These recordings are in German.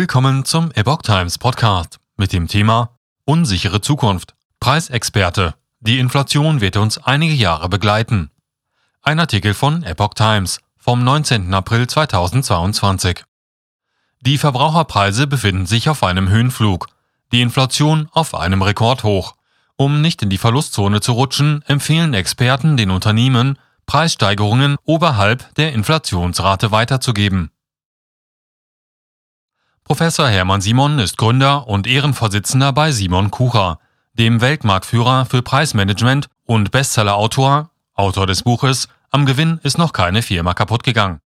Willkommen zum Epoch Times Podcast mit dem Thema Unsichere Zukunft. Preisexperte. Die Inflation wird uns einige Jahre begleiten. Ein Artikel von Epoch Times vom 19. April 2022. Die Verbraucherpreise befinden sich auf einem Höhenflug, die Inflation auf einem Rekordhoch. Um nicht in die Verlustzone zu rutschen, empfehlen Experten den Unternehmen, Preissteigerungen oberhalb der Inflationsrate weiterzugeben. Professor Hermann Simon ist Gründer und Ehrenvorsitzender bei Simon Kucher, dem Weltmarktführer für Preismanagement und Bestsellerautor, Autor des Buches Am Gewinn ist noch keine Firma kaputt gegangen.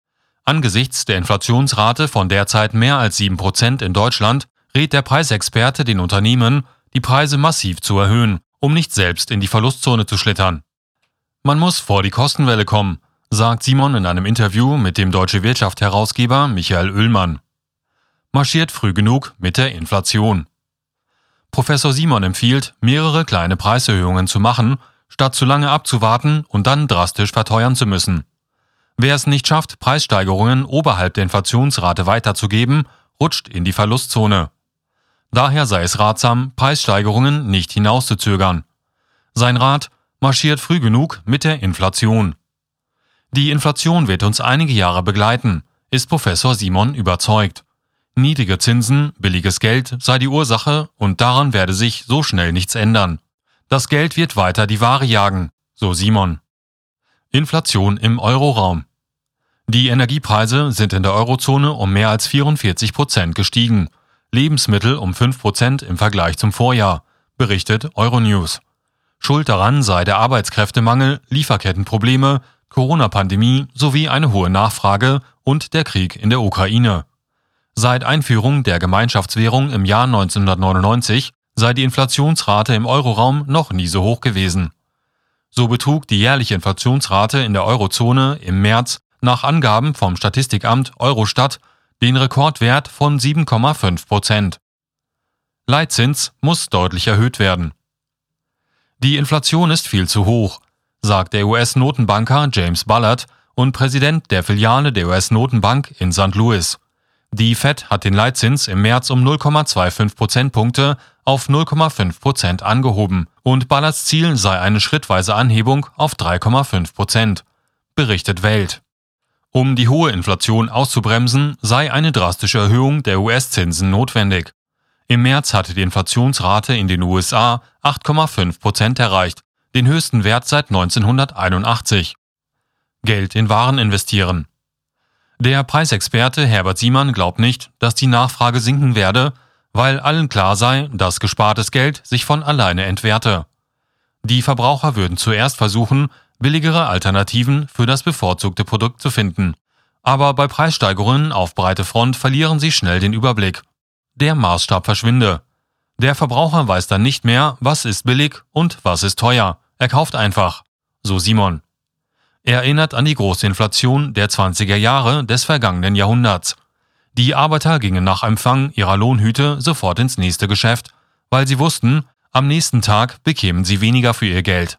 Angesichts der Inflationsrate von derzeit mehr als 7% in Deutschland rät der Preisexperte den Unternehmen, die Preise massiv zu erhöhen, um nicht selbst in die Verlustzone zu schlittern. Man muss vor die Kostenwelle kommen, sagt Simon in einem Interview mit dem Deutsche Wirtschaft-Herausgeber Michael Oehlmann marschiert früh genug mit der Inflation. Professor Simon empfiehlt, mehrere kleine Preiserhöhungen zu machen, statt zu lange abzuwarten und dann drastisch verteuern zu müssen. Wer es nicht schafft, Preissteigerungen oberhalb der Inflationsrate weiterzugeben, rutscht in die Verlustzone. Daher sei es ratsam, Preissteigerungen nicht hinauszuzögern. Sein Rat marschiert früh genug mit der Inflation. Die Inflation wird uns einige Jahre begleiten, ist Professor Simon überzeugt. Niedrige Zinsen, billiges Geld sei die Ursache und daran werde sich so schnell nichts ändern. Das Geld wird weiter die Ware jagen, so Simon. Inflation im Euroraum. Die Energiepreise sind in der Eurozone um mehr als 44 Prozent gestiegen, Lebensmittel um 5 Prozent im Vergleich zum Vorjahr, berichtet Euronews. Schuld daran sei der Arbeitskräftemangel, Lieferkettenprobleme, Corona-Pandemie sowie eine hohe Nachfrage und der Krieg in der Ukraine. Seit Einführung der Gemeinschaftswährung im Jahr 1999 sei die Inflationsrate im Euroraum noch nie so hoch gewesen. So betrug die jährliche Inflationsrate in der Eurozone im März nach Angaben vom Statistikamt Eurostat den Rekordwert von 7,5 Prozent. Leitzins muss deutlich erhöht werden. Die Inflation ist viel zu hoch, sagt der US-Notenbanker James Ballard und Präsident der Filiale der US-Notenbank in St. Louis. Die Fed hat den Leitzins im März um 0,25 Prozentpunkte auf 0,5 Prozent angehoben und Ballards Ziel sei eine schrittweise Anhebung auf 3,5 Prozent, berichtet Welt. Um die hohe Inflation auszubremsen, sei eine drastische Erhöhung der US-Zinsen notwendig. Im März hatte die Inflationsrate in den USA 8,5 Prozent erreicht, den höchsten Wert seit 1981. Geld in Waren investieren. Der Preisexperte Herbert Siemann glaubt nicht, dass die Nachfrage sinken werde, weil allen klar sei, dass gespartes Geld sich von alleine entwerte. Die Verbraucher würden zuerst versuchen, billigere Alternativen für das bevorzugte Produkt zu finden. Aber bei Preissteigerungen auf breite Front verlieren sie schnell den Überblick. Der Maßstab verschwinde. Der Verbraucher weiß dann nicht mehr, was ist billig und was ist teuer. Er kauft einfach. So Simon. Er erinnert an die große Inflation der 20er Jahre des vergangenen Jahrhunderts. Die Arbeiter gingen nach Empfang ihrer Lohnhüte sofort ins nächste Geschäft, weil sie wussten, am nächsten Tag bekämen sie weniger für ihr Geld.